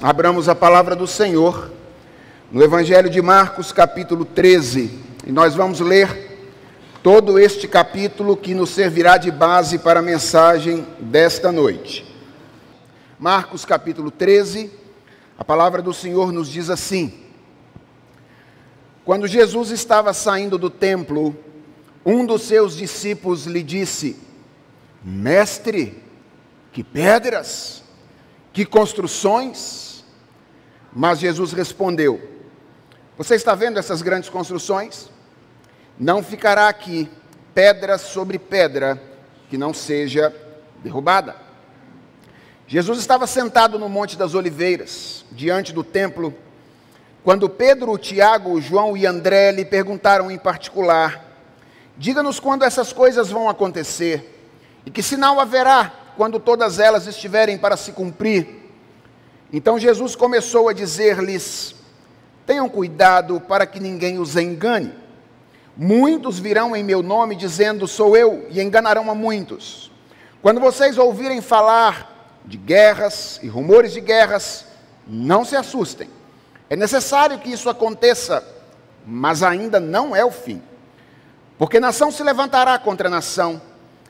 abramos a palavra do Senhor no Evangelho de Marcos, capítulo 13, e nós vamos ler todo este capítulo que nos servirá de base para a mensagem desta noite. Marcos, capítulo 13, a palavra do Senhor nos diz assim: Quando Jesus estava saindo do templo, um dos seus discípulos lhe disse: Mestre, que pedras! Que construções? Mas Jesus respondeu: Você está vendo essas grandes construções? Não ficará aqui pedra sobre pedra que não seja derrubada. Jesus estava sentado no Monte das Oliveiras, diante do templo, quando Pedro, Tiago, João e André lhe perguntaram em particular: Diga-nos quando essas coisas vão acontecer e que sinal haverá quando todas elas estiverem para se cumprir. Então Jesus começou a dizer-lhes: Tenham cuidado para que ninguém os engane. Muitos virão em meu nome dizendo: Sou eu, e enganarão a muitos. Quando vocês ouvirem falar de guerras e rumores de guerras, não se assustem. É necessário que isso aconteça, mas ainda não é o fim. Porque nação se levantará contra nação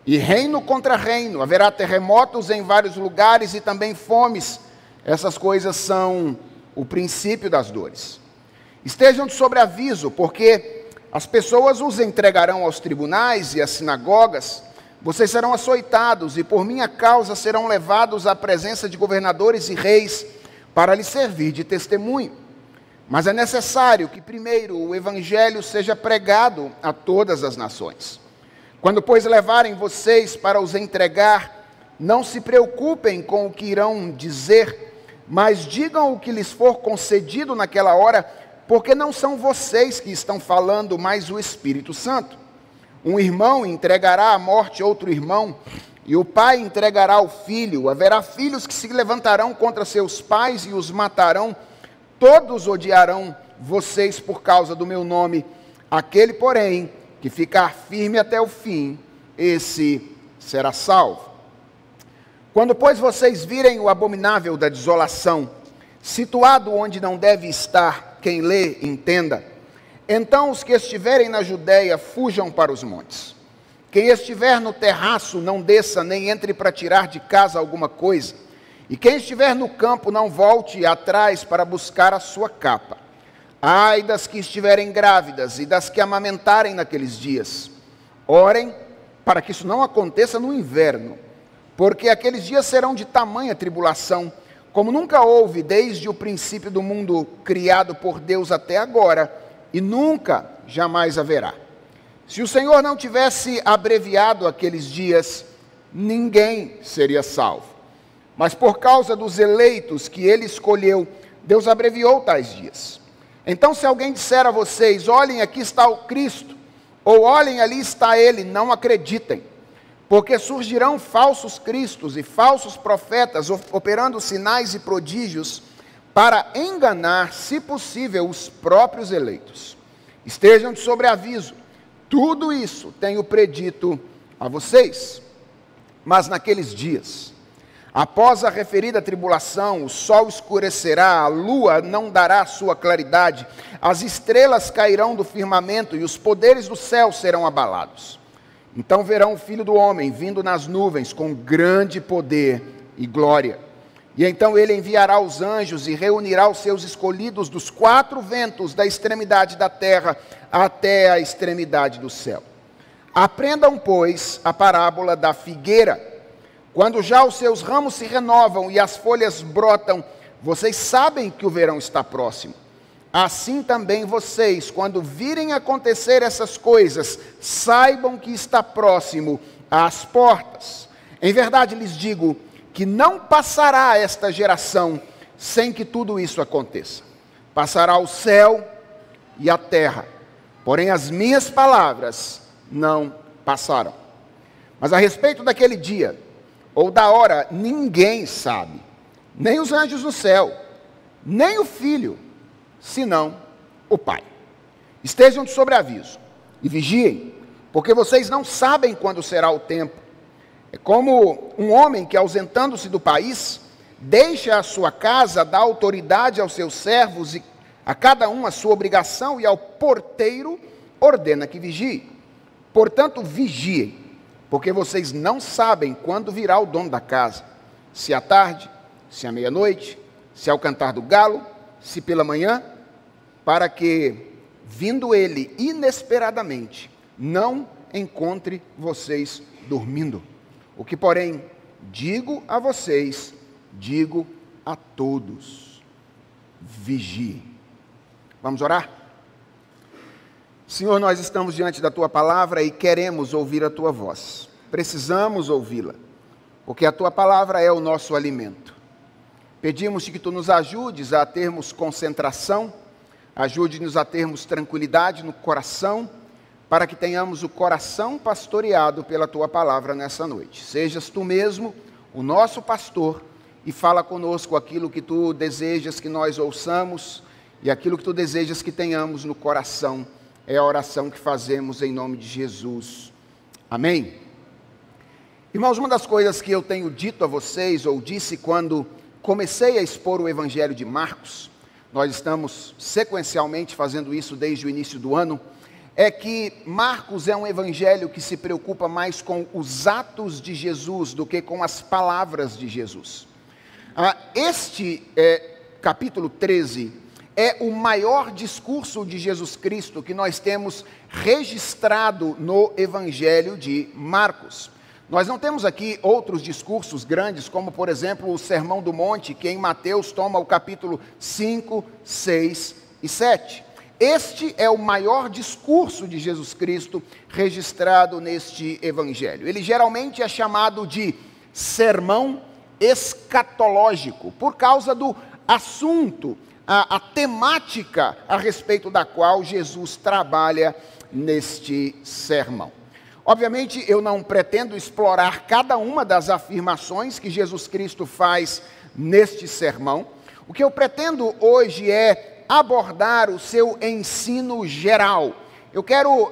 e reino contra reino, haverá terremotos em vários lugares e também fomes. Essas coisas são o princípio das dores. Estejam de sobreaviso, porque as pessoas os entregarão aos tribunais e às sinagogas. Vocês serão açoitados e por minha causa serão levados à presença de governadores e reis para lhes servir de testemunho. Mas é necessário que primeiro o evangelho seja pregado a todas as nações. Quando, pois, levarem vocês para os entregar, não se preocupem com o que irão dizer, mas digam o que lhes for concedido naquela hora, porque não são vocês que estão falando, mas o Espírito Santo. Um irmão entregará à morte outro irmão, e o pai entregará o filho. Haverá filhos que se levantarão contra seus pais e os matarão. Todos odiarão vocês por causa do meu nome. Aquele, porém, que ficar firme até o fim, esse será salvo. Quando, pois, vocês virem o abominável da desolação, situado onde não deve estar, quem lê, entenda. Então os que estiverem na Judéia fujam para os montes. Quem estiver no terraço, não desça, nem entre para tirar de casa alguma coisa. E quem estiver no campo, não volte atrás para buscar a sua capa Ai das que estiverem grávidas e das que amamentarem naqueles dias. Orem para que isso não aconteça no inverno, porque aqueles dias serão de tamanha tribulação, como nunca houve desde o princípio do mundo criado por Deus até agora, e nunca jamais haverá. Se o Senhor não tivesse abreviado aqueles dias, ninguém seria salvo. Mas por causa dos eleitos que ele escolheu, Deus abreviou tais dias. Então, se alguém disser a vocês: olhem, aqui está o Cristo, ou olhem, ali está ele, não acreditem, porque surgirão falsos cristos e falsos profetas operando sinais e prodígios para enganar, se possível, os próprios eleitos. Estejam de sobreaviso, tudo isso tenho predito a vocês. Mas naqueles dias, Após a referida tribulação, o sol escurecerá, a lua não dará sua claridade, as estrelas cairão do firmamento e os poderes do céu serão abalados. Então verão o filho do homem vindo nas nuvens com grande poder e glória. E então ele enviará os anjos e reunirá os seus escolhidos dos quatro ventos, da extremidade da terra até a extremidade do céu. Aprendam, pois, a parábola da figueira. Quando já os seus ramos se renovam e as folhas brotam, vocês sabem que o verão está próximo. Assim também vocês, quando virem acontecer essas coisas, saibam que está próximo às portas. Em verdade lhes digo que não passará esta geração sem que tudo isso aconteça. Passará o céu e a terra, porém as minhas palavras não passarão. Mas a respeito daquele dia, ou da hora, ninguém sabe, nem os anjos no céu, nem o filho, senão o Pai. Estejam de sobreaviso e vigiem, porque vocês não sabem quando será o tempo. É como um homem que, ausentando-se do país, deixa a sua casa, dá autoridade aos seus servos e a cada um a sua obrigação, e ao porteiro ordena que vigie. Portanto, vigiem, porque vocês não sabem quando virá o dono da casa, se à tarde, se à meia-noite, se ao cantar do galo, se pela manhã, para que, vindo ele inesperadamente, não encontre vocês dormindo. O que, porém, digo a vocês, digo a todos: vigiem. Vamos orar? Senhor, nós estamos diante da tua palavra e queremos ouvir a tua voz. Precisamos ouvi-la, porque a tua palavra é o nosso alimento. Pedimos-te que tu nos ajudes a termos concentração, ajude-nos a termos tranquilidade no coração, para que tenhamos o coração pastoreado pela tua palavra nessa noite. Sejas tu mesmo o nosso pastor e fala conosco aquilo que tu desejas que nós ouçamos e aquilo que tu desejas que tenhamos no coração é a oração que fazemos em nome de Jesus. Amém? Irmãos, uma das coisas que eu tenho dito a vocês, ou disse quando comecei a expor o Evangelho de Marcos, nós estamos sequencialmente fazendo isso desde o início do ano, é que Marcos é um evangelho que se preocupa mais com os atos de Jesus do que com as palavras de Jesus. Ah, este é, capítulo 13 é o maior discurso de Jesus Cristo que nós temos registrado no Evangelho de Marcos. Nós não temos aqui outros discursos grandes, como por exemplo o Sermão do Monte, que em Mateus toma o capítulo 5, 6 e 7. Este é o maior discurso de Jesus Cristo registrado neste Evangelho. Ele geralmente é chamado de sermão escatológico, por causa do assunto a, a temática a respeito da qual Jesus trabalha neste sermão. Obviamente, eu não pretendo explorar cada uma das afirmações que Jesus Cristo faz neste sermão. O que eu pretendo hoje é abordar o seu ensino geral. Eu quero uh,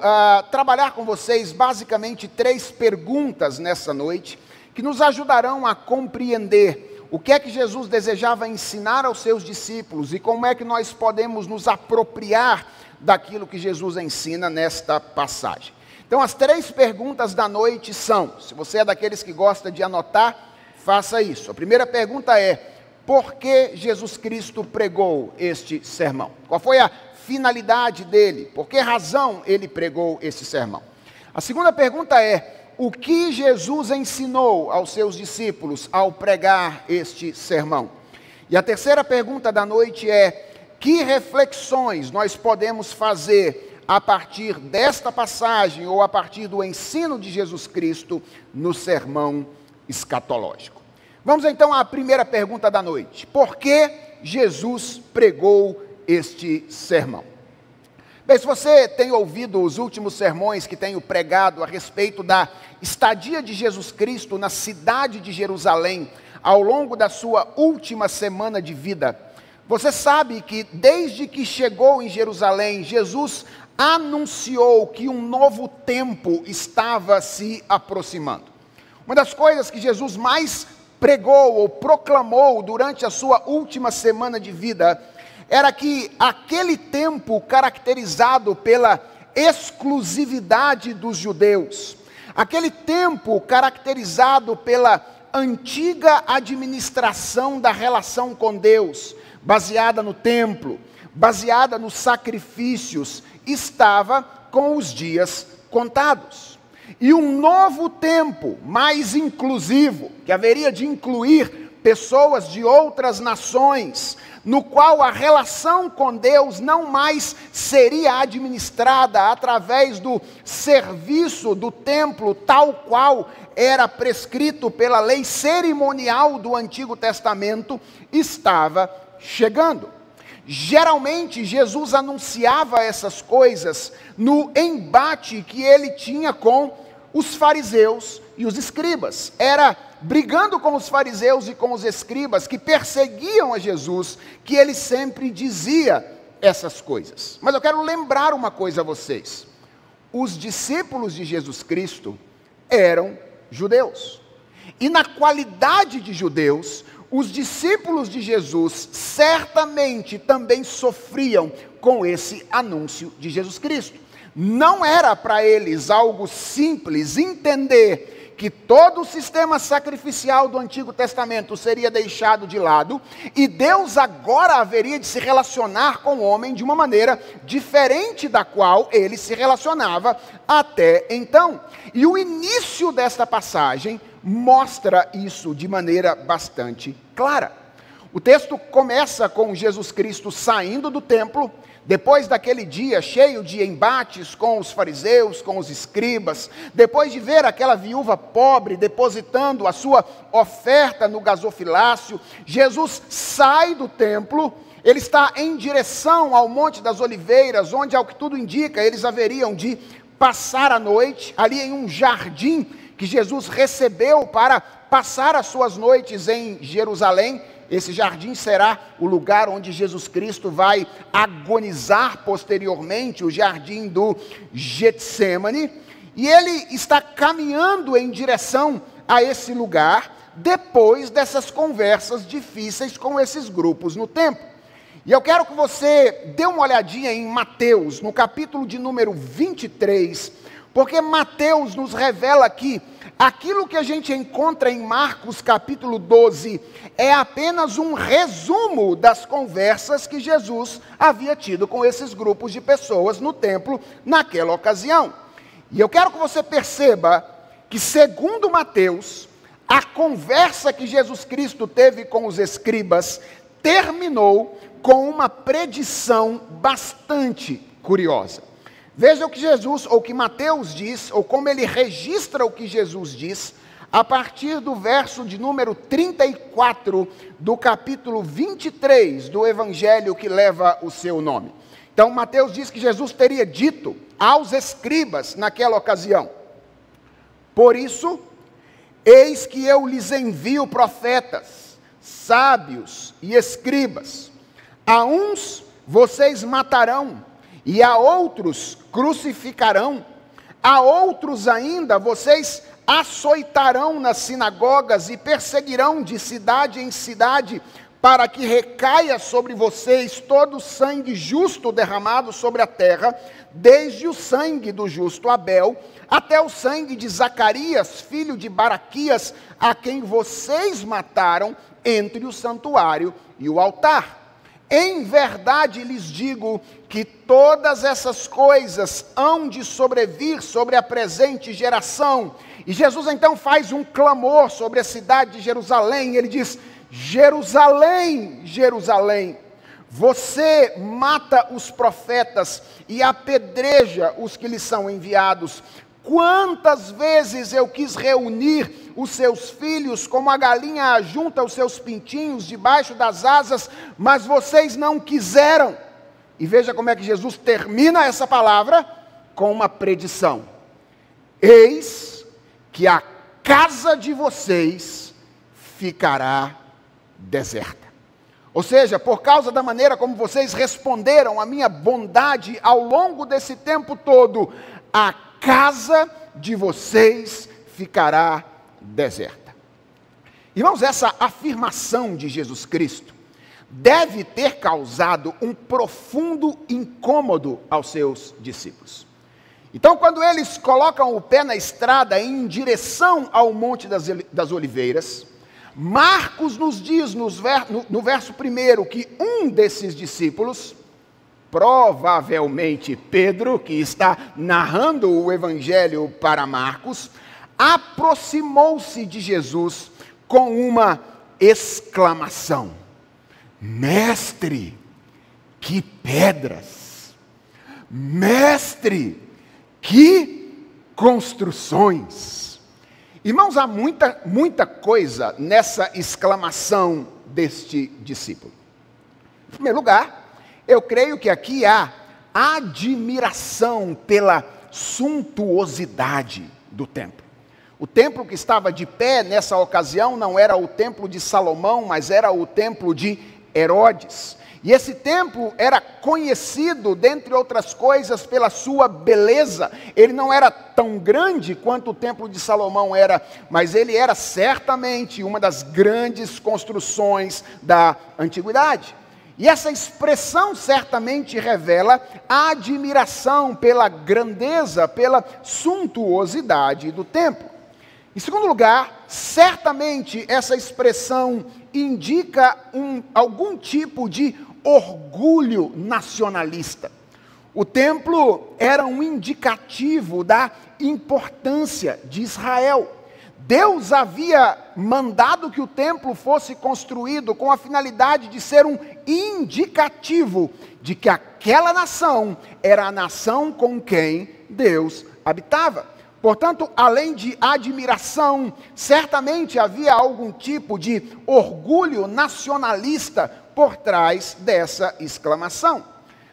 trabalhar com vocês basicamente três perguntas nessa noite que nos ajudarão a compreender o que é que Jesus desejava ensinar aos seus discípulos e como é que nós podemos nos apropriar daquilo que Jesus ensina nesta passagem. Então, as três perguntas da noite são: se você é daqueles que gosta de anotar, faça isso. A primeira pergunta é: por que Jesus Cristo pregou este sermão? Qual foi a finalidade dele? Por que razão ele pregou este sermão? A segunda pergunta é: o que Jesus ensinou aos seus discípulos ao pregar este sermão. E a terceira pergunta da noite é: que reflexões nós podemos fazer a partir desta passagem ou a partir do ensino de Jesus Cristo no sermão escatológico? Vamos então à primeira pergunta da noite: por que Jesus pregou este sermão? Bem, se você tem ouvido os últimos sermões que tenho pregado a respeito da estadia de Jesus Cristo na cidade de Jerusalém, ao longo da sua última semana de vida, você sabe que desde que chegou em Jerusalém, Jesus anunciou que um novo tempo estava se aproximando. Uma das coisas que Jesus mais pregou ou proclamou durante a sua última semana de vida era que aquele tempo caracterizado pela exclusividade dos judeus, aquele tempo caracterizado pela antiga administração da relação com Deus, baseada no templo, baseada nos sacrifícios, estava com os dias contados. E um novo tempo, mais inclusivo, que haveria de incluir pessoas de outras nações, no qual a relação com Deus não mais seria administrada através do serviço do templo, tal qual era prescrito pela lei cerimonial do Antigo Testamento, estava chegando. Geralmente, Jesus anunciava essas coisas no embate que ele tinha com os fariseus e os escribas. Era brigando com os fariseus e com os escribas que perseguiam a Jesus, que ele sempre dizia essas coisas. Mas eu quero lembrar uma coisa a vocês: os discípulos de Jesus Cristo eram judeus. E na qualidade de judeus, os discípulos de Jesus certamente também sofriam com esse anúncio de Jesus Cristo. Não era para eles algo simples entender que todo o sistema sacrificial do Antigo Testamento seria deixado de lado e Deus agora haveria de se relacionar com o homem de uma maneira diferente da qual ele se relacionava até então. E o início desta passagem mostra isso de maneira bastante clara. O texto começa com Jesus Cristo saindo do templo, depois daquele dia cheio de embates com os fariseus, com os escribas, depois de ver aquela viúva pobre depositando a sua oferta no gasofilácio, Jesus sai do templo, ele está em direção ao Monte das Oliveiras, onde, ao que tudo indica, eles haveriam de passar a noite, ali em um jardim que Jesus recebeu para passar as suas noites em Jerusalém esse jardim será o lugar onde Jesus Cristo vai agonizar posteriormente, o jardim do Getsemane. E ele está caminhando em direção a esse lugar depois dessas conversas difíceis com esses grupos no templo. E eu quero que você dê uma olhadinha em Mateus, no capítulo de número 23, porque Mateus nos revela que aquilo que a gente encontra em Marcos capítulo 12 é apenas um resumo das conversas que Jesus havia tido com esses grupos de pessoas no templo naquela ocasião. E eu quero que você perceba que, segundo Mateus, a conversa que Jesus Cristo teve com os escribas terminou com uma predição bastante curiosa. Veja o que Jesus, ou que Mateus diz, ou como ele registra o que Jesus diz, a partir do verso de número 34 do capítulo 23 do evangelho que leva o seu nome. Então, Mateus diz que Jesus teria dito aos escribas naquela ocasião: Por isso, eis que eu lhes envio profetas, sábios e escribas. A uns vocês matarão e a outros crucificarão, a outros ainda vocês açoitarão nas sinagogas e perseguirão de cidade em cidade, para que recaia sobre vocês todo o sangue justo derramado sobre a terra, desde o sangue do justo Abel até o sangue de Zacarias, filho de Baraquias, a quem vocês mataram entre o santuário e o altar. Em verdade lhes digo que todas essas coisas hão de sobrevir sobre a presente geração. E Jesus então faz um clamor sobre a cidade de Jerusalém. Ele diz: Jerusalém, Jerusalém, você mata os profetas e apedreja os que lhes são enviados. Quantas vezes eu quis reunir os seus filhos, como a galinha junta os seus pintinhos debaixo das asas, mas vocês não quiseram. E veja como é que Jesus termina essa palavra com uma predição: Eis que a casa de vocês ficará deserta. Ou seja, por causa da maneira como vocês responderam à minha bondade ao longo desse tempo todo, a casa de vocês ficará deserta. Irmãos, essa afirmação de Jesus Cristo deve ter causado um profundo incômodo aos seus discípulos. Então, quando eles colocam o pé na estrada em direção ao Monte das, Oliveiras, Marcos nos diz no verso primeiro que um desses discípulos, provavelmente Pedro, que está narrando o evangelho para Marcos, aproximou-se de Jesus com uma exclamação: Mestre, que pedras! Mestre, que construções! Irmãos, há muita, muita coisa nessa exclamação deste discípulo. Em primeiro lugar, eu creio que aqui há admiração pela suntuosidade do templo. O templo que estava de pé nessa ocasião não era o templo de Salomão, mas era o templo de Herodes. E esse templo era conhecido, dentre outras coisas, pela sua beleza. Ele não era tão grande quanto o templo de Salomão era, mas ele era certamente uma das grandes construções da antiguidade. E essa expressão certamente revela a admiração pela grandeza, pela suntuosidade do templo. Em segundo lugar, certamente essa expressão indica um, algum tipo de orgulho nacionalista. O templo era um indicativo da importância de Israel. Deus havia mandado que o templo fosse construído com a finalidade de ser um indicativo de que aquela nação era a nação com quem Deus habitava. Portanto, além de admiração, certamente havia algum tipo de orgulho nacionalista por trás dessa exclamação.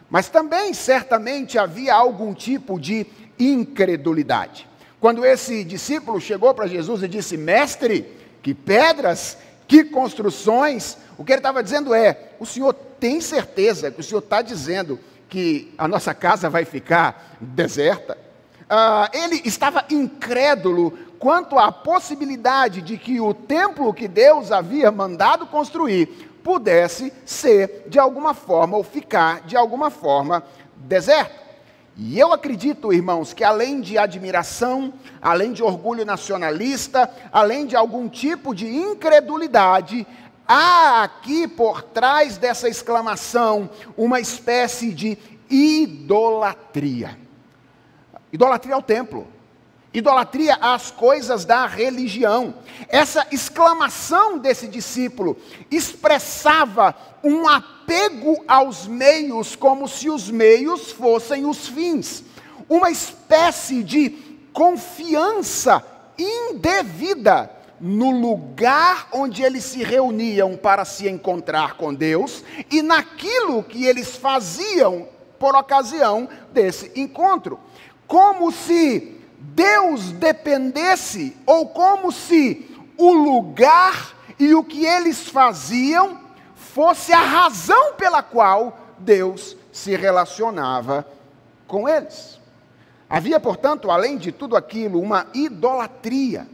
Mas também, certamente, havia algum tipo de incredulidade. Quando esse discípulo chegou para Jesus e disse: Mestre, que pedras, que construções, o que ele estava dizendo é: O senhor tem certeza que o senhor está dizendo que a nossa casa vai ficar deserta? ah, ele estava incrédulo quanto à possibilidade de que o templo que Deus havia mandado construir pudesse ser de alguma forma ou ficar de alguma forma deserto. E eu acredito, irmãos, que além de admiração, além de orgulho nacionalista, além de algum tipo de incredulidade, há aqui por trás dessa exclamação uma espécie de idolatria. Idolatria ao templo. Idolatria às coisas da religião. Essa exclamação desse discípulo expressava um apego aos meios, como se os meios fossem os fins. Uma espécie de confiança indevida no lugar onde eles se reuniam para se encontrar com Deus e naquilo que eles faziam por ocasião desse encontro como se Deus dependesse, ou como se o lugar e o que eles faziam fosse a razão pela qual Deus se relacionava com eles. Havia, portanto, além de tudo aquilo, uma idolatria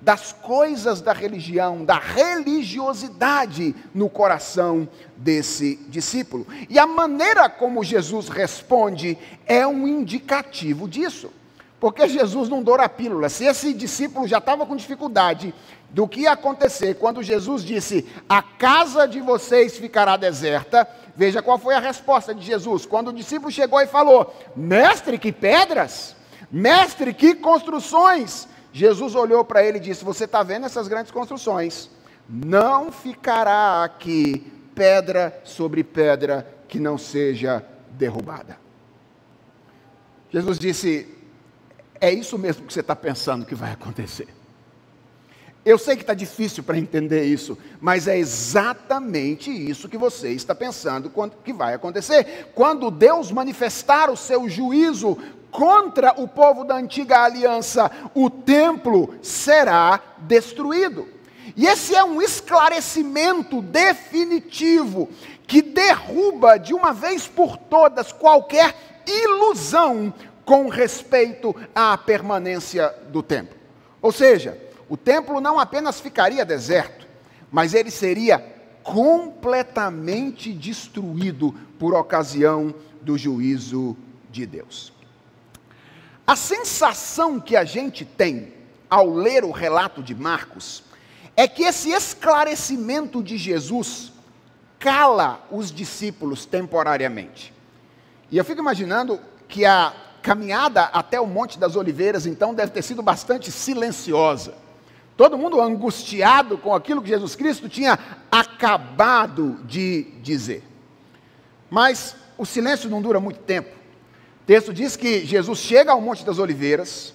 das coisas da religião, da religiosidade no coração desse discípulo. E a maneira como Jesus responde é um indicativo disso. Porque Jesus não doura a pílula. Se esse discípulo já estava com dificuldade do que ia acontecer quando Jesus disse: A casa de vocês ficará deserta. Veja qual foi a resposta de Jesus. Quando o discípulo chegou e falou: Mestre, que pedras! Mestre, que construções! Jesus olhou para ele e disse: Você está vendo essas grandes construções? Não ficará aqui pedra sobre pedra que não seja derrubada. Jesus disse: É isso mesmo que você está pensando que vai acontecer. Eu sei que está difícil para entender isso, mas é exatamente isso que você está pensando que vai acontecer. Quando Deus manifestar o seu juízo contra o povo da antiga aliança, o templo será destruído. E esse é um esclarecimento definitivo que derruba de uma vez por todas qualquer ilusão com respeito à permanência do templo. Ou seja, o templo não apenas ficaria deserto, mas ele seria completamente destruído por ocasião do juízo de Deus. A sensação que a gente tem ao ler o relato de Marcos é que esse esclarecimento de Jesus cala os discípulos temporariamente. E eu fico imaginando que a caminhada até o Monte das Oliveiras, então, deve ter sido bastante silenciosa. Todo mundo angustiado com aquilo que Jesus Cristo tinha acabado de dizer. Mas o silêncio não dura muito tempo. O texto diz que Jesus chega ao Monte das Oliveiras,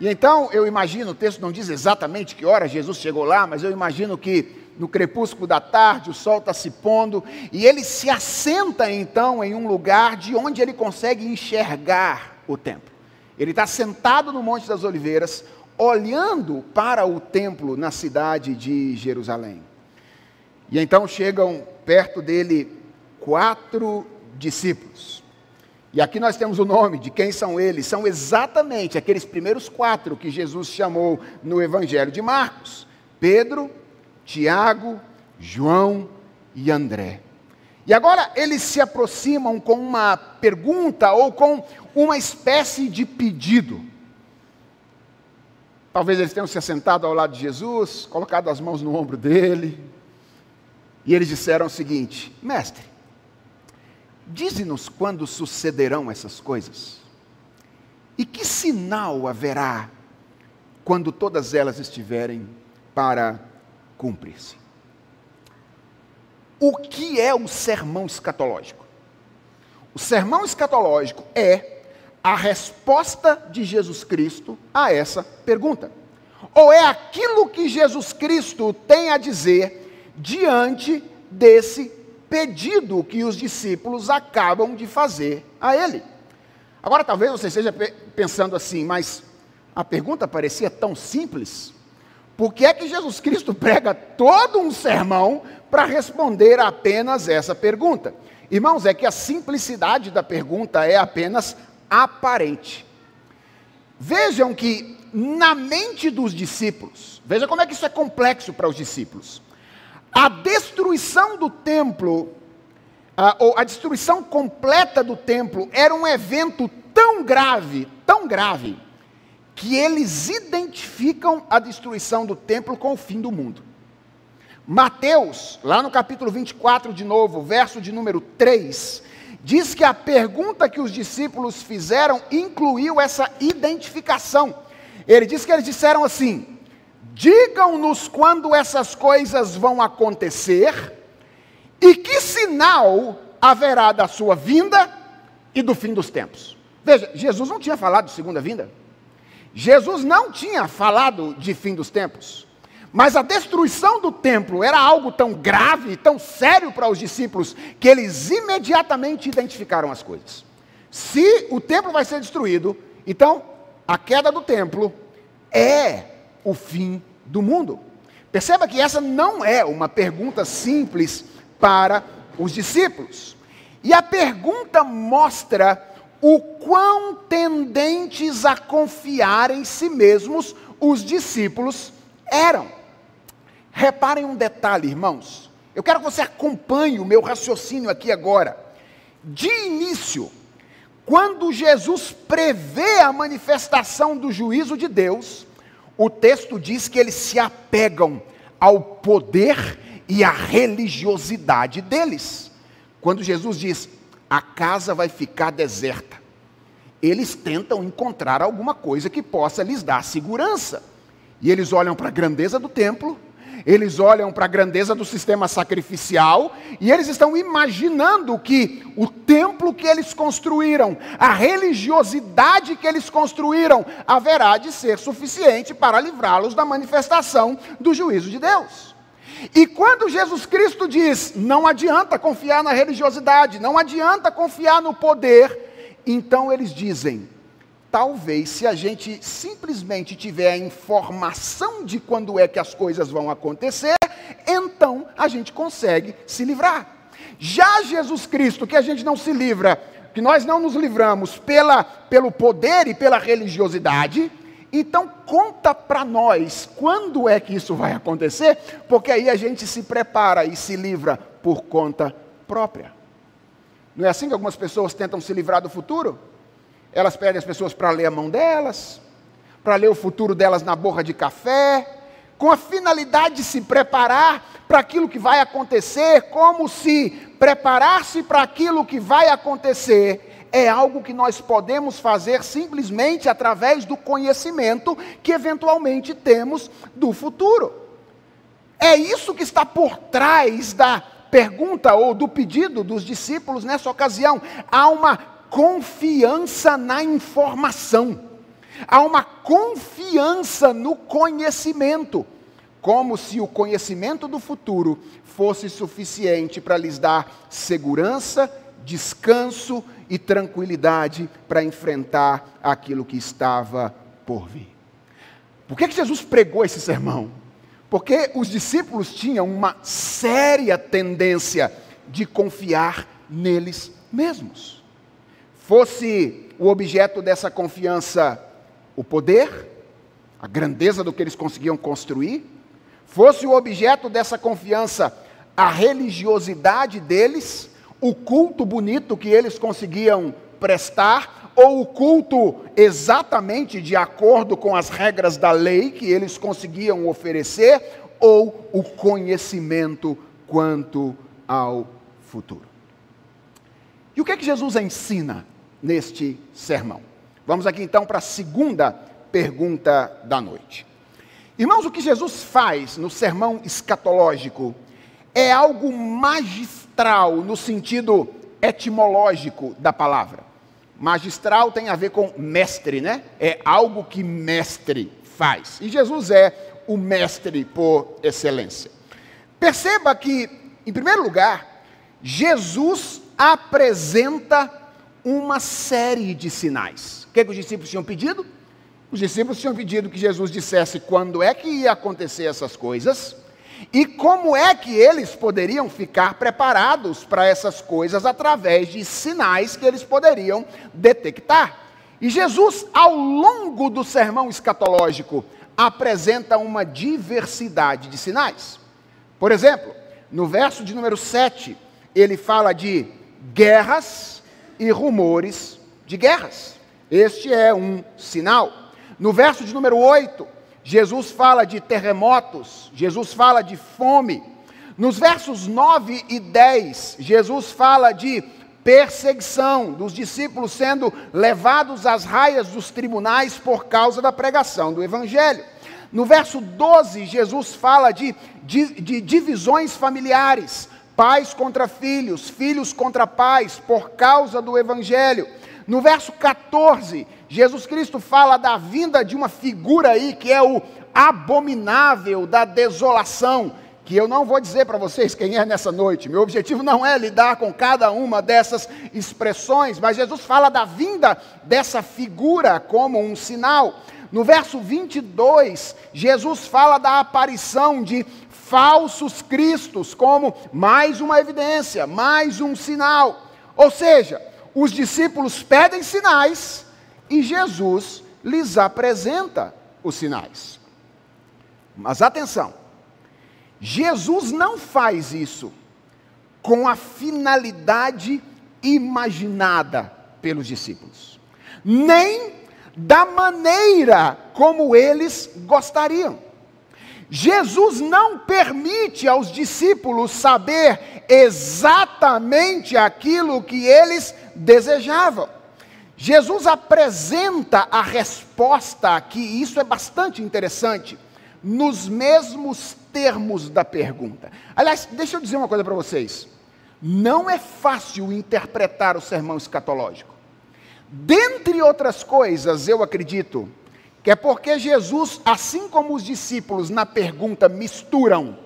e então eu imagino, o texto não diz exatamente que hora Jesus chegou lá, mas eu imagino que no crepúsculo da tarde, o sol está se pondo, e ele se assenta então em um lugar de onde ele consegue enxergar o templo. Ele está sentado no Monte das Oliveiras, olhando para o templo na cidade de Jerusalém. E então chegam perto dele quatro discípulos. E aqui nós temos o nome de quem são eles. São exatamente aqueles primeiros quatro que Jesus chamou no Evangelho de Marcos: Pedro, Tiago, João e André. E agora eles se aproximam com uma pergunta ou com uma espécie de pedido. Talvez eles tenham se assentado ao lado de Jesus, colocado as mãos no ombro dele, e eles disseram o seguinte: Mestre, dize-nos quando sucederão essas coisas, e que sinal haverá quando todas elas estiverem para cumprir-se. O que é o sermão escatológico? O sermão escatológico é a resposta de Jesus Cristo a essa pergunta. Ou é aquilo que Jesus Cristo tem a dizer diante desse pedido que os discípulos acabam de fazer a ele. Agora, talvez você esteja pensando assim, mas a pergunta parecia tão simples. Por que é que Jesus Cristo prega todo um sermão para responder apenas essa pergunta? Irmãos, é que a simplicidade da pergunta é apenas aparente. Vejam que na mente dos discípulos, veja como é que isso é complexo para os discípulos. A destruição do templo, a, ou a destruição completa do templo, era um evento tão grave, tão grave, que eles identificam a destruição do templo com o fim do mundo. Mateus, lá no capítulo 24, de novo, verso de número 3, diz que a pergunta que os discípulos fizeram incluiu essa identificação. Ele diz que eles disseram assim: digam-nos quando essas coisas vão acontecer e que sinal haverá da sua vinda e do fim dos tempos. Veja, Jesus não tinha falado de segunda vinda. Jesus não tinha falado de fim dos tempos, mas a destruição do templo era algo tão grave, tão sério para os discípulos, que eles imediatamente identificaram as coisas. Se o templo vai ser destruído, então a queda do templo é o fim do mundo. Perceba que essa não é uma pergunta simples para os discípulos. E a pergunta mostra o quão tendentes a confiar em si mesmos os discípulos eram. Reparem um detalhe, irmãos. Eu quero que você acompanhe o meu raciocínio aqui agora. De início, quando Jesus prevê a manifestação do juízo de Deus, o texto diz que eles se apegam ao poder e à religiosidade deles. Quando Jesus diz: a casa vai ficar deserta. Eles tentam encontrar alguma coisa que possa lhes dar segurança. E eles olham para a grandeza do templo, eles olham para a grandeza do sistema sacrificial e eles estão imaginando que o templo que eles construíram, a religiosidade que eles construíram, haverá de ser suficiente para livrá-los da manifestação do juízo de Deus. E quando Jesus Cristo diz: não adianta confiar na religiosidade, não adianta confiar no poder, então eles dizem: talvez se a gente simplesmente tiver a informação de quando é que as coisas vão acontecer, então a gente consegue se livrar. Já Jesus Cristo, que a gente não se livra, que nós não nos livramos pela, pelo poder e pela religiosidade, então conta para nós quando é que isso vai acontecer, porque aí a gente se prepara e se livra por conta própria. Não é assim que algumas pessoas tentam se livrar do futuro? Elas pedem as pessoas para ler a mão delas, para ler o futuro delas na borra de café, com a finalidade de se preparar para aquilo que vai acontecer, como se preparar-se para aquilo que vai acontecer é algo que nós podemos fazer simplesmente através do conhecimento que eventualmente temos do futuro. É isso que está por trás da pergunta ou do pedido dos discípulos nessa ocasião. Há uma confiança na informação, há uma confiança no conhecimento, como se o conhecimento do futuro fosse suficiente para lhes dar segurança, descanso e tranquilidade para enfrentar aquilo que estava por vir. Por que, que Jesus pregou esse sermão? Porque os discípulos tinham uma séria tendência de confiar neles mesmos. Fosse o objeto dessa confiança o poder, a grandeza do que eles conseguiam construir, fosse o objeto dessa confiança a religiosidade deles, o culto bonito que eles conseguiam prestar, ou o culto exatamente de acordo com as regras da lei que eles conseguiam oferecer, ou o conhecimento quanto ao futuro. E o que é que Jesus ensina neste sermão? Vamos aqui então para a segunda pergunta da noite. Irmãos, o que Jesus faz no sermão escatológico é algo magistral no sentido etimológico da palavra. Magistral tem a ver com mestre, né? É algo que mestre faz. E Jesus é o mestre por excelência. Perceba que, em primeiro lugar, Jesus apresenta uma série de sinais. O que, é que os discípulos tinham pedido? Os discípulos tinham pedido que Jesus dissesse quando é que ia acontecer essas coisas e como é que eles poderiam ficar preparados para essas coisas através de sinais que eles poderiam detectar? E Jesus, ao longo do sermão escatológico, apresenta uma diversidade de sinais. Por exemplo, no verso de número 7, ele fala de guerras e rumores de guerras. Este é um sinal. No verso de número 8, Jesus fala de terremotos, Jesus fala de fome. Nos versos 9 e 10, Jesus fala de perseguição dos discípulos sendo levados às raias dos tribunais por causa da pregação do Evangelho. No verso 12, Jesus fala de, de, de divisões familiares, pais contra filhos, filhos contra pais, por causa do Evangelho. No verso 14, Jesus Cristo fala da vinda de uma figura aí que é o abominável da desolação, que eu não vou dizer para vocês quem é nessa noite. Meu objetivo não é lidar com cada uma dessas expressões, mas Jesus fala da vinda dessa figura como um sinal. No verso 22, Jesus fala da aparição de falsos cristos como mais uma evidência, mais um sinal. Ou seja, os discípulos pedem sinais e Jesus lhes apresenta os sinais. Mas atenção, Jesus não faz isso com a finalidade imaginada pelos discípulos, nem da maneira como eles gostariam. Jesus não permite aos discípulos saber exatamente aquilo que eles desejavam. Jesus apresenta a resposta aqui, e isso é bastante interessante, nos mesmos termos da pergunta. Aliás, deixa eu dizer uma coisa para vocês. Não é fácil interpretar o sermão escatológico. Dentre outras coisas, eu acredito que é porque Jesus, assim como os discípulos na pergunta misturam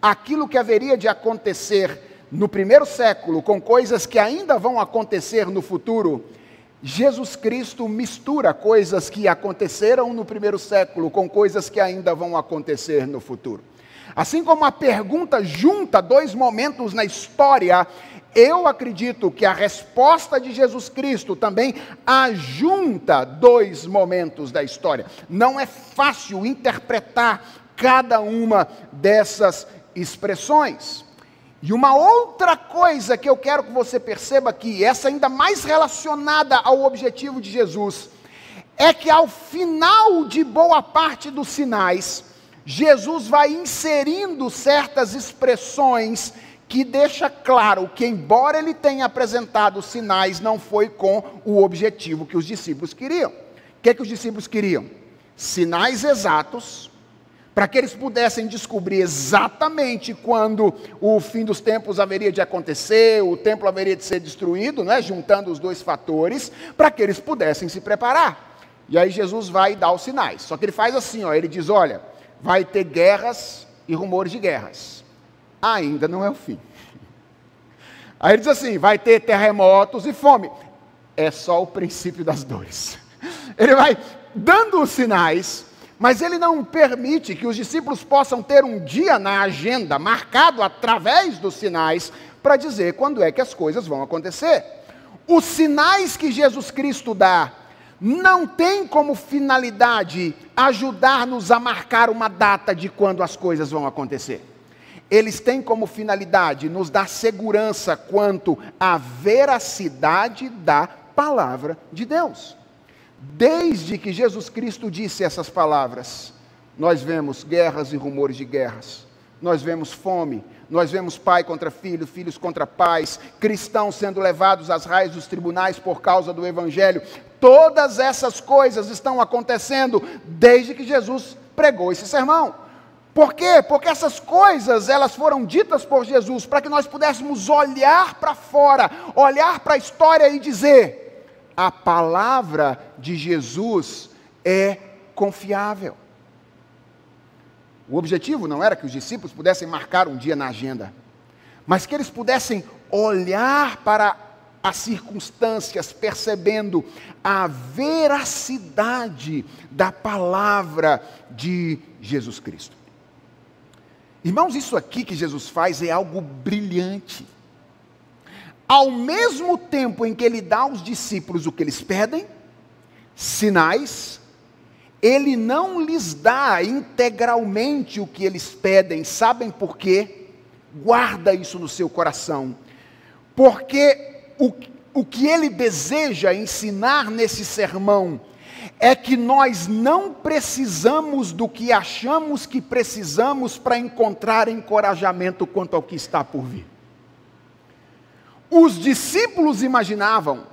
aquilo que haveria de acontecer no primeiro século com coisas que ainda vão acontecer no futuro, Jesus Cristo mistura coisas que aconteceram no primeiro século com coisas que ainda vão acontecer no futuro. Assim como a pergunta junta dois momentos na história, eu acredito que a resposta de Jesus Cristo também ajunta dois momentos da história. Não é fácil interpretar cada uma dessas expressões. E uma outra coisa que eu quero que você perceba aqui, essa ainda mais relacionada ao objetivo de Jesus, é que ao final de boa parte dos sinais, Jesus vai inserindo certas expressões que deixa claro que, embora ele tenha apresentado sinais, não foi com o objetivo que os discípulos queriam. O que, é que os discípulos queriam? Sinais exatos, para que eles pudessem descobrir exatamente quando o fim dos tempos haveria de acontecer, o templo haveria de ser destruído, né, juntando os dois fatores, para que eles pudessem se preparar. E aí Jesus vai dar os sinais. Só que ele faz assim, ó, ele diz: olha, vai ter guerras e rumores de guerras ainda não é o fim. Aí ele diz assim: vai ter terremotos e fome. É só o princípio das dores. Ele vai dando os sinais, mas ele não permite que os discípulos possam ter um dia na agenda marcado através dos sinais para dizer quando é que as coisas vão acontecer. Os sinais que Jesus Cristo dá não tem como finalidade ajudar-nos a marcar uma data de quando as coisas vão acontecer. Eles têm como finalidade nos dar segurança quanto à veracidade da palavra de Deus. Desde que Jesus Cristo disse essas palavras, nós vemos guerras e rumores de guerras, nós vemos fome, nós vemos pai contra filho, filhos contra pais, cristãos sendo levados às raias dos tribunais por causa do evangelho. Todas essas coisas estão acontecendo desde que Jesus pregou esse sermão. Por quê? Porque essas coisas, elas foram ditas por Jesus para que nós pudéssemos olhar para fora, olhar para a história e dizer: a palavra de Jesus é confiável. O objetivo não era que os discípulos pudessem marcar um dia na agenda, mas que eles pudessem olhar para as circunstâncias, percebendo a veracidade da palavra de Jesus Cristo. Irmãos, isso aqui que Jesus faz é algo brilhante. Ao mesmo tempo em que ele dá aos discípulos o que eles pedem, sinais, ele não lhes dá integralmente o que eles pedem, sabem por quê? Guarda isso no seu coração, porque o, o que ele deseja ensinar nesse sermão é que nós não precisamos do que achamos que precisamos para encontrar encorajamento quanto ao que está por vir. Os discípulos imaginavam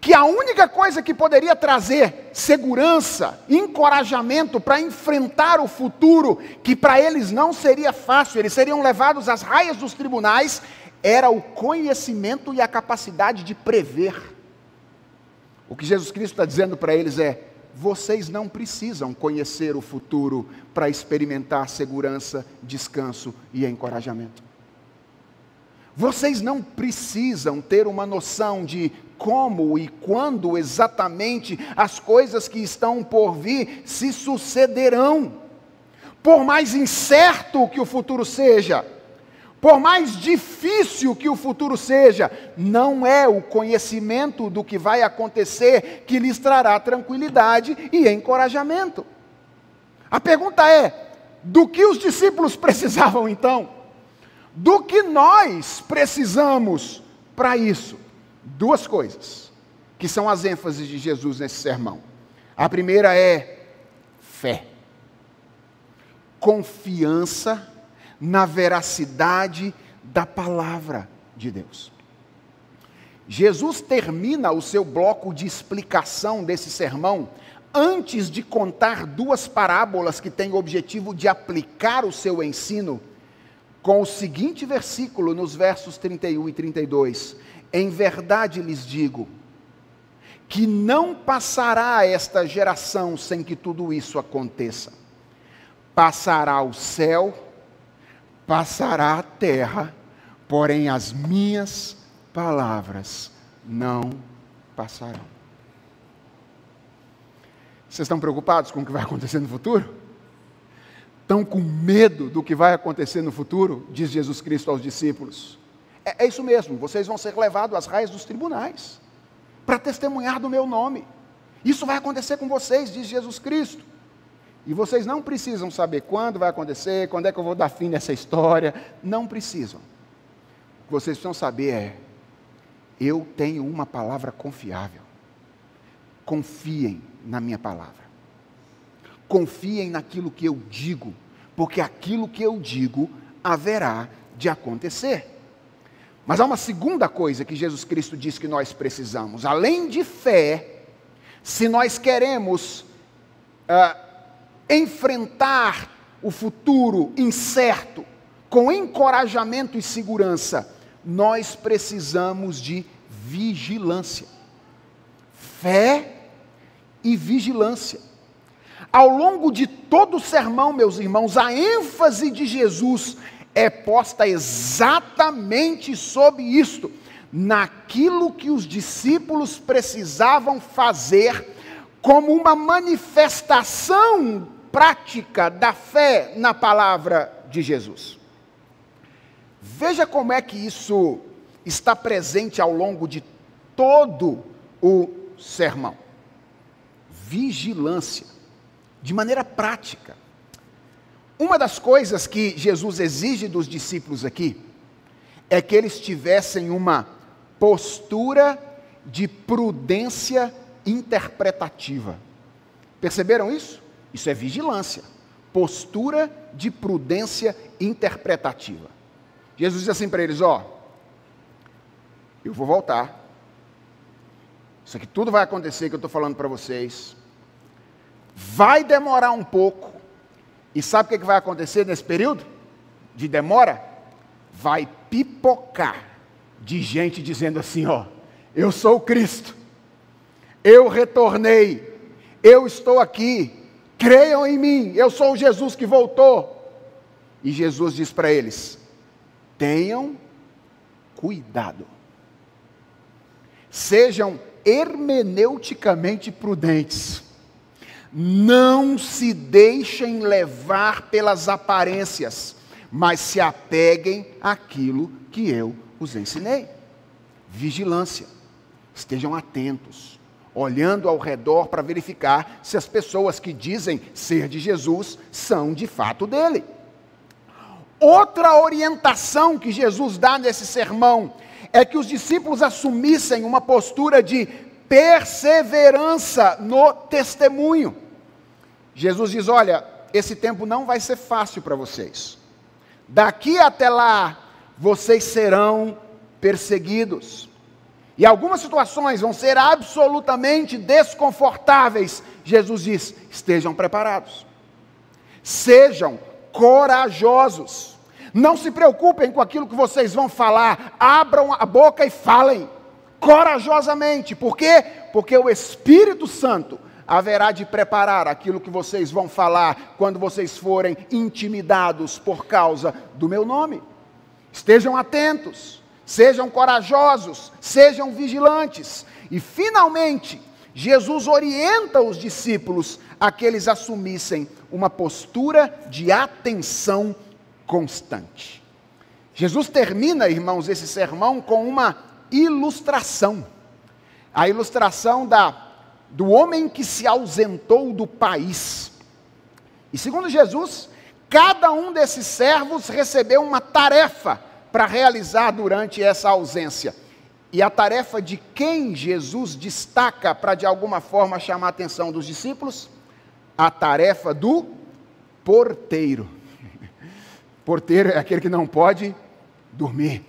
que a única coisa que poderia trazer segurança, encorajamento para enfrentar o futuro, que para eles não seria fácil, eles seriam levados às raias dos tribunais, era o conhecimento e a capacidade de prever. O que Jesus Cristo está dizendo para eles é: vocês não precisam conhecer o futuro para experimentar segurança, descanso e encorajamento. Vocês não precisam ter uma noção de como e quando exatamente as coisas que estão por vir se sucederão. Por mais incerto que o futuro seja, por mais difícil que o futuro seja, não é o conhecimento do que vai acontecer que lhes trará tranquilidade e encorajamento. A pergunta é: do que os discípulos precisavam então? Do que nós precisamos para isso? Duas coisas, que são as ênfases de Jesus nesse sermão. A primeira é fé, confiança na veracidade da palavra de Deus. Jesus termina o seu bloco de explicação desse sermão antes de contar duas parábolas que têm o objetivo de aplicar o seu ensino, com o seguinte versículo nos versos 31 e 32: Em verdade lhes digo, que não passará esta geração sem que tudo isso aconteça. Passará o céu passará a terra, porém as minhas palavras não passarão. Vocês estão preocupados com o que vai acontecer no futuro? Estão com medo do que vai acontecer no futuro? Diz Jesus Cristo aos discípulos. É, é isso mesmo, vocês vão ser levados às raias dos tribunais para testemunhar do meu nome. Isso vai acontecer com vocês, diz Jesus Cristo. E vocês não precisam saber quando vai acontecer, quando é que eu vou dar fim nessa história. Não precisam. O que vocês precisam saber é: eu tenho uma palavra confiável. Confiem na minha palavra. Confiem naquilo que eu digo, porque aquilo que eu digo haverá de acontecer. Mas há uma segunda coisa que Jesus Cristo diz que nós precisamos. Além de fé, se nós queremos. Uh, enfrentar o futuro incerto com encorajamento e segurança, nós precisamos de vigilância. Fé e vigilância. Ao longo de todo o sermão, meus irmãos, a ênfase de Jesus é posta exatamente sobre isto, naquilo que os discípulos precisavam fazer como uma manifestação prática da fé na palavra de Jesus. Veja como é que isso está presente ao longo de todo o sermão. Vigilância, de maneira prática. Uma das coisas que Jesus exige dos discípulos aqui é que eles tivessem uma postura de prudência interpretativa. Perceberam isso? Isso é vigilância. Postura de prudência interpretativa. Jesus diz assim para eles: Ó, eu vou voltar. Isso aqui tudo vai acontecer que eu estou falando para vocês. Vai demorar um pouco. E sabe o que vai acontecer nesse período de demora? Vai pipocar de gente dizendo assim: Ó, eu sou o Cristo, eu retornei, eu estou aqui, creiam em mim, eu sou o Jesus que voltou. E Jesus diz para eles: tenham cuidado, sejam hermeneuticamente prudentes, não se deixem levar pelas aparências, mas se apeguem àquilo que eu os ensinei. Vigilância, estejam atentos, olhando ao redor para verificar se as pessoas que dizem ser de Jesus são de fato dele. Outra orientação que Jesus dá nesse sermão é que os discípulos assumissem uma postura de perseverança no testemunho. Jesus diz: Olha, esse tempo não vai ser fácil para vocês. Daqui até lá, vocês serão perseguidos. E algumas situações vão ser absolutamente desconfortáveis. Jesus diz: estejam preparados. Sejam corajosos. Não se preocupem com aquilo que vocês vão falar, abram a boca e falem corajosamente. Por quê? Porque o Espírito Santo haverá de preparar aquilo que vocês vão falar quando vocês forem intimidados por causa do meu nome. Estejam atentos, sejam corajosos, sejam vigilantes. E finalmente, Jesus orienta os discípulos a que eles assumissem uma postura de atenção constante. Jesus termina, irmãos, esse sermão com uma ilustração. A ilustração da do homem que se ausentou do país. E segundo Jesus, cada um desses servos recebeu uma tarefa para realizar durante essa ausência. E a tarefa de quem Jesus destaca para de alguma forma chamar a atenção dos discípulos? A tarefa do porteiro. Porteiro é aquele que não pode dormir,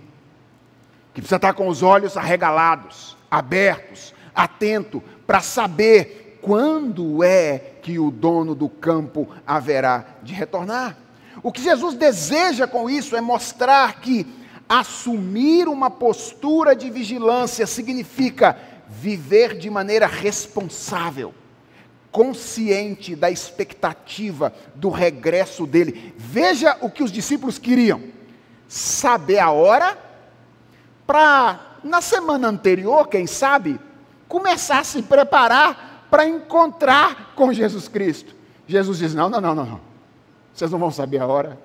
que precisa estar com os olhos arregalados, abertos, atento, para saber quando é que o dono do campo haverá de retornar. O que Jesus deseja com isso é mostrar que assumir uma postura de vigilância significa viver de maneira responsável, consciente da expectativa do regresso dele. Veja o que os discípulos queriam: saber a hora, para na semana anterior, quem sabe, começar a se preparar para encontrar com Jesus Cristo. Jesus diz: não, não, não, não, não. Vocês não vão saber a hora.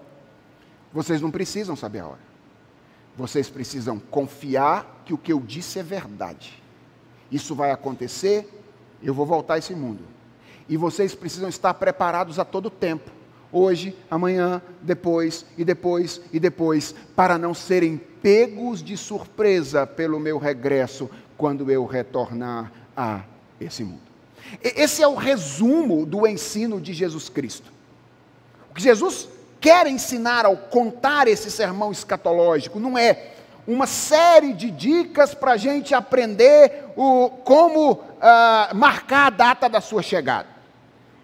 Vocês não precisam saber a hora. Vocês precisam confiar que o que eu disse é verdade. Isso vai acontecer, eu vou voltar a esse mundo. E vocês precisam estar preparados a todo tempo. Hoje, amanhã, depois e depois e depois, para não serem pegos de surpresa pelo meu regresso quando eu retornar a esse mundo. Esse é o resumo do ensino de Jesus Cristo. O que Jesus quer ensinar ao contar esse sermão escatológico não é uma série de dicas para a gente aprender o, como uh, marcar a data da sua chegada.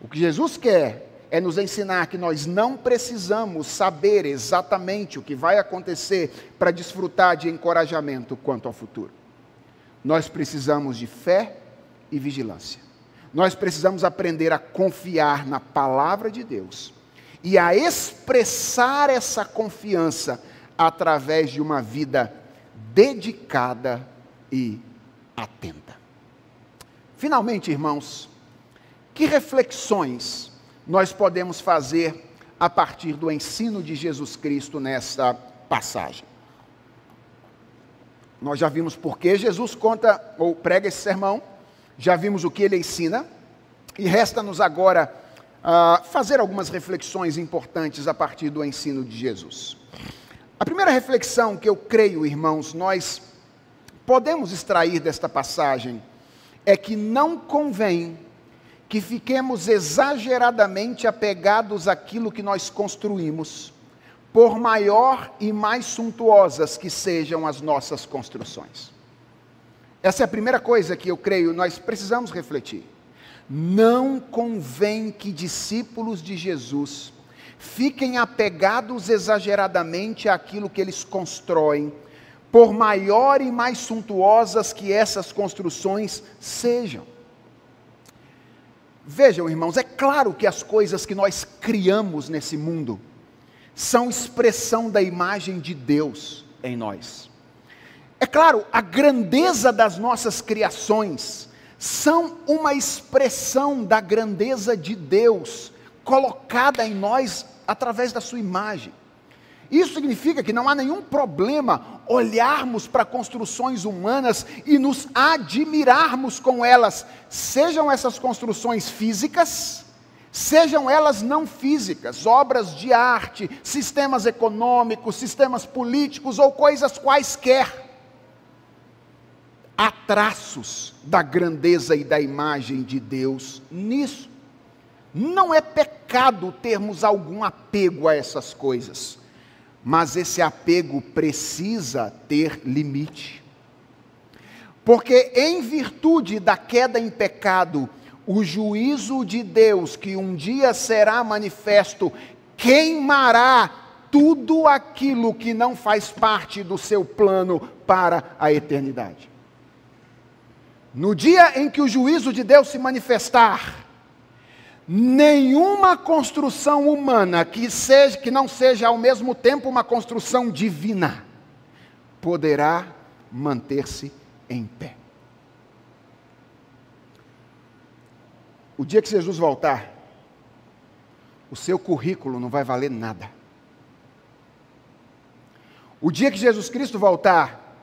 O que Jesus quer é nos ensinar que nós não precisamos saber exatamente o que vai acontecer para desfrutar de encorajamento quanto ao futuro. Nós precisamos de fé e vigilância. Nós precisamos aprender a confiar na palavra de Deus e a expressar essa confiança através de uma vida dedicada e atenta. Finalmente, irmãos, que reflexões nós podemos fazer a partir do ensino de Jesus Cristo nesta passagem? Nós já vimos por que Jesus conta ou prega esse sermão, já vimos o que ele ensina, e resta-nos agora uh, fazer algumas reflexões importantes a partir do ensino de Jesus. A primeira reflexão que eu creio, irmãos, nós podemos extrair desta passagem é que não convém que fiquemos exageradamente apegados àquilo que nós construímos, por maior e mais suntuosas que sejam as nossas construções. Essa é a primeira coisa que eu creio nós precisamos refletir. Não convém que discípulos de Jesus fiquem apegados exageradamente àquilo que eles constroem, por maior e mais suntuosas que essas construções sejam. Vejam, irmãos, é claro que as coisas que nós criamos nesse mundo são expressão da imagem de Deus em nós. É claro, a grandeza das nossas criações são uma expressão da grandeza de Deus colocada em nós através da sua imagem. Isso significa que não há nenhum problema olharmos para construções humanas e nos admirarmos com elas, sejam essas construções físicas, sejam elas não físicas, obras de arte, sistemas econômicos, sistemas políticos ou coisas quaisquer. Há traços da grandeza e da imagem de Deus nisso. Não é pecado termos algum apego a essas coisas mas esse apego precisa ter limite. Porque, em virtude da queda em pecado, o juízo de Deus, que um dia será manifesto, queimará tudo aquilo que não faz parte do seu plano para a eternidade. No dia em que o juízo de Deus se manifestar, nenhuma construção humana que, seja, que não seja ao mesmo tempo uma construção divina poderá manter-se em pé. O dia que Jesus voltar, o seu currículo não vai valer nada. O dia que Jesus Cristo voltar,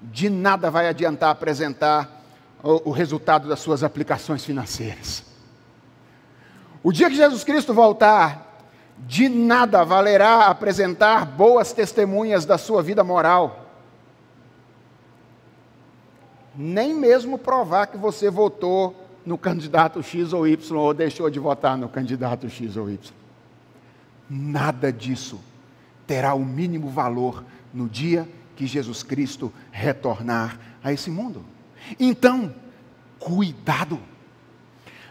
de nada vai adiantar apresentar o, resultado das suas aplicações financeiras. O dia que Jesus Cristo voltar, de nada valerá apresentar boas testemunhas da sua vida moral. Nem mesmo provar que você votou no candidato X ou Y ou deixou de votar no candidato X ou Y. Nada disso terá o mínimo valor no dia que Jesus Cristo retornar a esse mundo. Então, cuidado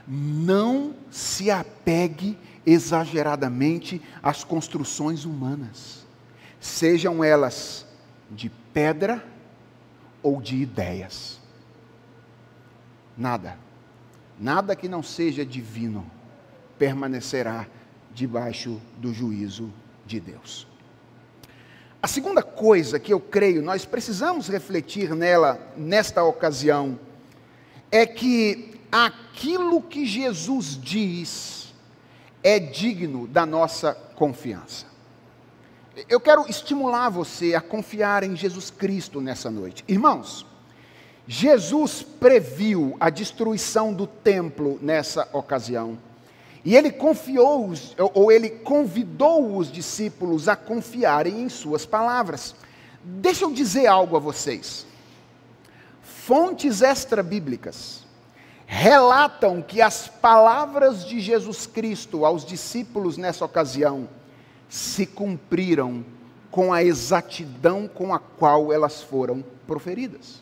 não se apegue exageradamente às construções humanas, sejam elas de pedra ou de ideias. Nada, nada que não seja divino permanecerá debaixo do juízo de Deus. A segunda coisa que eu creio nós precisamos refletir nela nesta ocasião é que aquilo que Jesus diz é digno da nossa confiança. Eu quero estimular você a confiar em Jesus Cristo nessa noite. Irmãos, Jesus previu a destruição do templo nessa ocasião. E ele confiou, ou ele convidou os discípulos a confiarem em suas palavras. Deixa eu dizer algo a vocês. Fontes extra-bíblicas relatam que as palavras de Jesus Cristo aos discípulos nessa ocasião se cumpriram com a exatidão com a qual elas foram proferidas.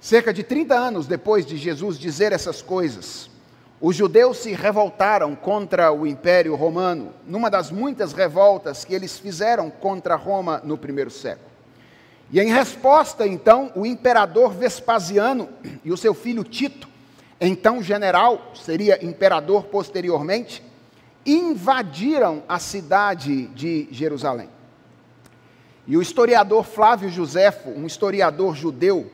Cerca de 30 anos depois de Jesus dizer essas coisas, os judeus se revoltaram contra o Império Romano, numa das muitas revoltas que eles fizeram contra Roma no primeiro século. E em resposta, então, o imperador Vespasiano e o seu filho Tito, então general, seria imperador posteriormente, invadiram a cidade de Jerusalém. E o historiador Flávio Josefo, um historiador judeu,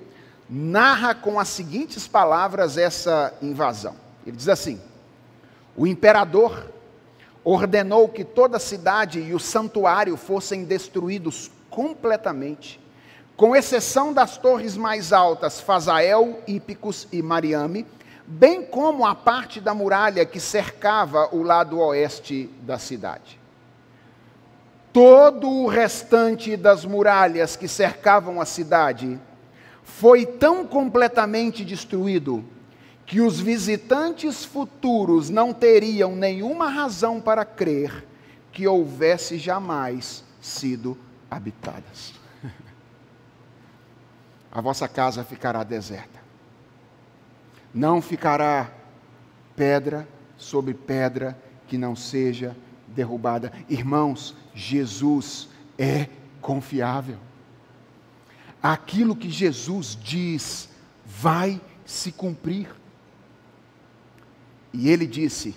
narra com as seguintes palavras essa invasão. Ele diz assim: O imperador ordenou que toda a cidade e o santuário fossem destruídos completamente com exceção das torres mais altas, Fazael, Ípicos e Mariame, bem como a parte da muralha que cercava o lado oeste da cidade. Todo o restante das muralhas que cercavam a cidade foi tão completamente destruído que os visitantes futuros não teriam nenhuma razão para crer que houvesse jamais sido habitadas. A vossa casa ficará deserta. Não ficará pedra sobre pedra que não seja derrubada. Irmãos, Jesus é confiável. Aquilo que Jesus diz vai se cumprir. E ele disse: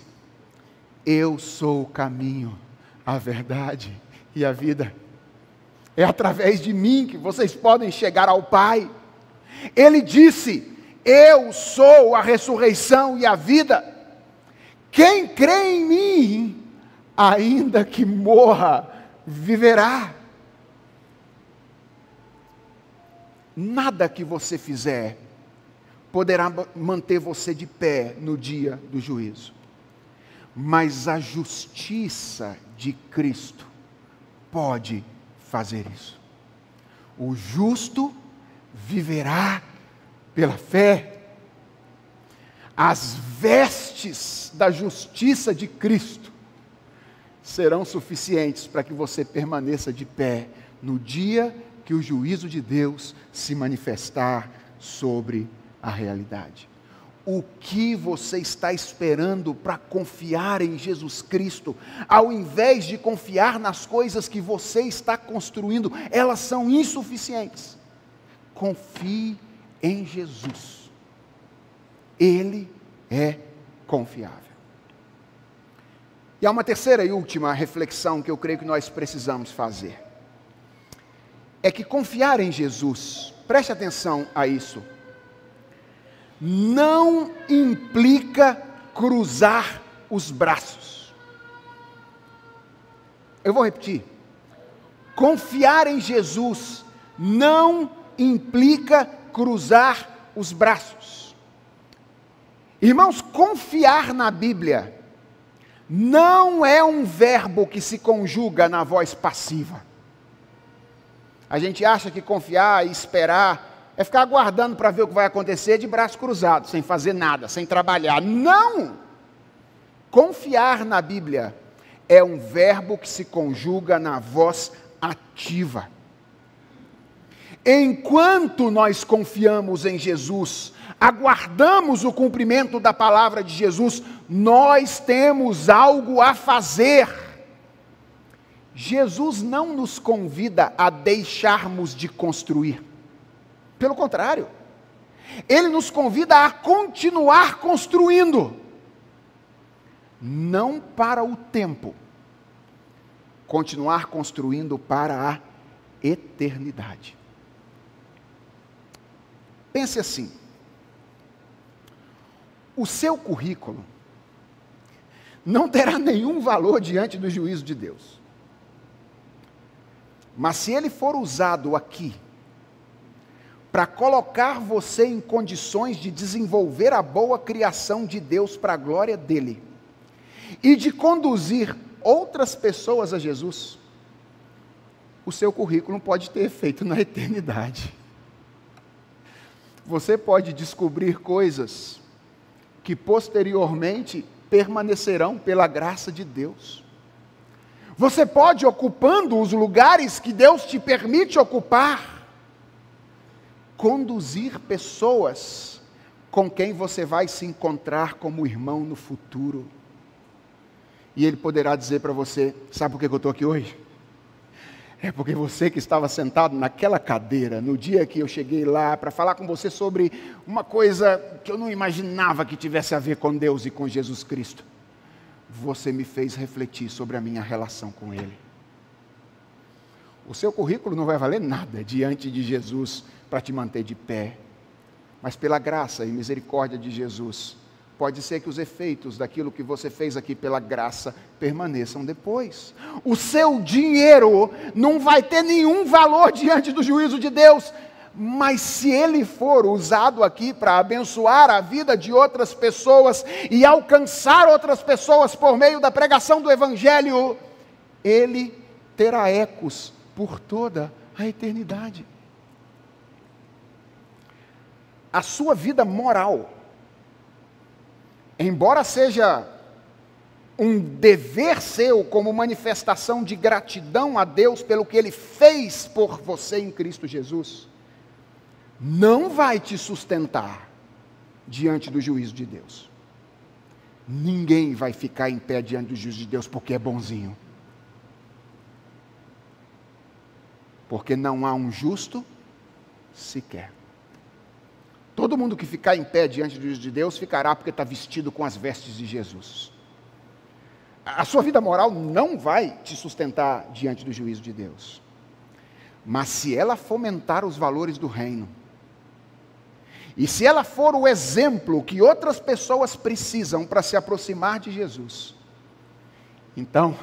Eu sou o caminho, a verdade e a vida. É através de mim que vocês podem chegar ao Pai. Ele disse: Eu sou a ressurreição e a vida. Quem crê em mim, ainda que morra, viverá. Nada que você fizer poderá manter você de pé no dia do juízo. Mas a justiça de Cristo pode fazer isso. O justo viverá pela fé. As vestes da justiça de Cristo serão suficientes para que você permaneça de pé no dia que o juízo de Deus se manifestar sobre a realidade. O que você está esperando para confiar em Jesus Cristo, ao invés de confiar nas coisas que você está construindo, elas são insuficientes. Confie em Jesus, Ele é confiável. E há uma terceira e última reflexão que eu creio que nós precisamos fazer. É que confiar em Jesus, preste atenção a isso, não implica cruzar os braços. Eu vou repetir. Confiar em Jesus não implica cruzar os braços. Irmãos, confiar na Bíblia não é um verbo que se conjuga na voz passiva. A gente acha que confiar e esperar é ficar aguardando para ver o que vai acontecer de braço cruzado, sem fazer nada, sem trabalhar. Não! Confiar na Bíblia é um verbo que se conjuga na voz ativa. Enquanto nós confiamos em Jesus, aguardamos o cumprimento da palavra de Jesus, nós temos algo a fazer. Jesus não nos convida a deixarmos de construir. Pelo contrário, ele nos convida a continuar construindo, não para o tempo, continuar construindo para a eternidade. Pense assim: o seu currículo não terá nenhum valor diante do juízo de Deus. Mas se ele for usado aqui, para colocar você em condições de desenvolver a boa criação de Deus para a glória dele e de conduzir outras pessoas a Jesus, o seu currículo pode ter efeito na eternidade. Você pode descobrir coisas que posteriormente permanecerão pela graça de Deus. Você pode, ocupando os lugares que Deus te permite ocupar, conduzir pessoas com quem você vai se encontrar como irmão no futuro. E ele poderá dizer para você: Sabe por que eu estou aqui hoje? É porque você que estava sentado naquela cadeira, no dia que eu cheguei lá para falar com você sobre uma coisa que eu não imaginava que tivesse a ver com Deus e com Jesus Cristo, você me fez refletir sobre a minha relação com Ele. O seu currículo não vai valer nada diante de Jesus para te manter de pé. Mas pela graça e misericórdia de Jesus, pode ser que os efeitos daquilo que você fez aqui pela graça permaneçam depois. O seu dinheiro não vai ter nenhum valor diante do juízo de Deus, mas se ele for usado aqui para abençoar a vida de outras pessoas e alcançar outras pessoas por meio da pregação do Evangelho, ele terá ecos por toda a eternidade. A sua vida moral, embora seja um dever seu como manifestação de gratidão a Deus pelo que ele fez por você em Cristo Jesus, não vai te sustentar diante do juízo de Deus. Ninguém vai ficar em pé diante do juízo de Deus porque é bonzinho. Porque não há um justo sequer. Todo mundo que ficar em pé diante do juízo de Deus ficará porque está vestido com as vestes de Jesus. A sua vida moral não vai te sustentar diante do juízo de Deus. Mas se ela fomentar os valores do reino, e se ela for o exemplo que outras pessoas precisam para se aproximar de Jesus, então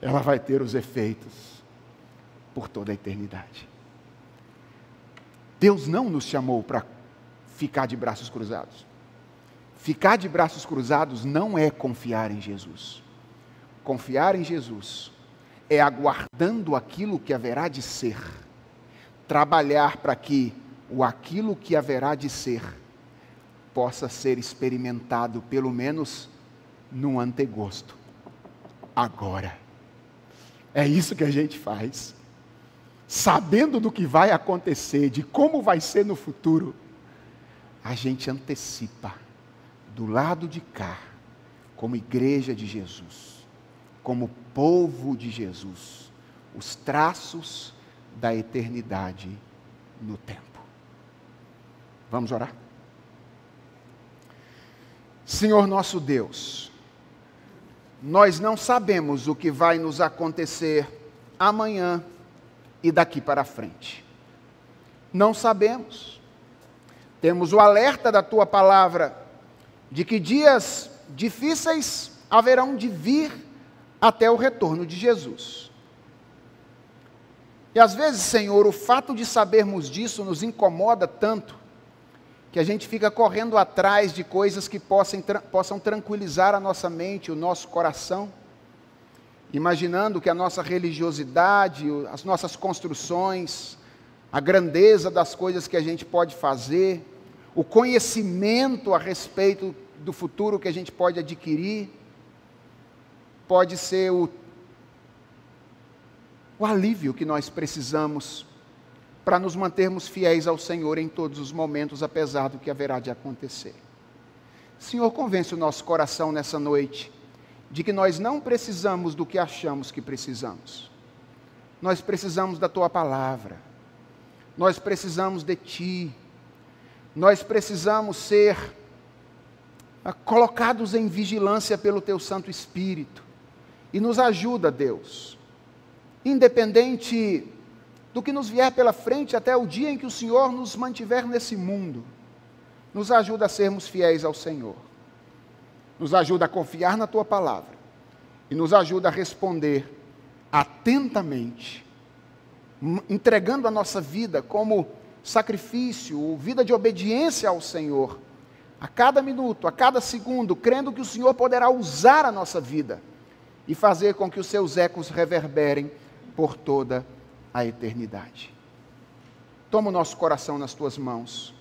ela vai ter os efeitos por toda a eternidade. Deus não nos chamou para ficar de braços cruzados. Ficar de braços cruzados não é confiar em Jesus. Confiar em Jesus é aguardando aquilo que haverá de ser, trabalhar para que o aquilo que haverá de ser possa ser experimentado, pelo menos num antegosto, agora. É isso que a gente faz. Sabendo do que vai acontecer, de como vai ser no futuro, a gente antecipa do lado de cá, como igreja de Jesus, como povo de Jesus, os traços da eternidade no tempo. Vamos orar? Senhor nosso Deus, nós não sabemos o que vai nos acontecer amanhã e daqui para frente. Não sabemos. Temos o alerta da tua palavra de que dias difíceis haverão de vir até o retorno de Jesus. E às vezes, Senhor, o fato de sabermos disso nos incomoda tanto que a gente fica correndo atrás de coisas que possam, possam tranquilizar a nossa mente, o nosso coração, imaginando que a nossa religiosidade, as nossas construções, a grandeza das coisas que a gente pode fazer, o conhecimento a respeito do futuro que a gente pode adquirir, pode ser o, o alívio que nós precisamos para nos mantermos fiéis ao Senhor em todos os momentos, apesar do que haverá de acontecer. Senhor, convence o nosso coração nessa noite de que nós não precisamos do que achamos que precisamos. Nós precisamos da tua palavra. Nós precisamos de ti. Nós precisamos ser ah, colocados em vigilância pelo teu Santo Espírito. E nos ajuda, Deus. Independente do que nos vier pela frente até o dia em que o Senhor nos mantiver nesse mundo. Nos ajuda a sermos fiéis ao Senhor. Nos ajuda a confiar na tua palavra. E nos ajuda a responder atentamente, entregando a nossa vida como sacrifício, vida de obediência ao Senhor, a cada minuto, a cada segundo, crendo que o Senhor poderá usar a nossa vida e fazer com que os seus ecos reverberem por toda a eternidade. Toma o nosso coração nas tuas mãos.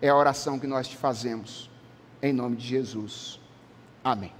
É a oração que nós te fazemos. Em nome de Jesus. Amém.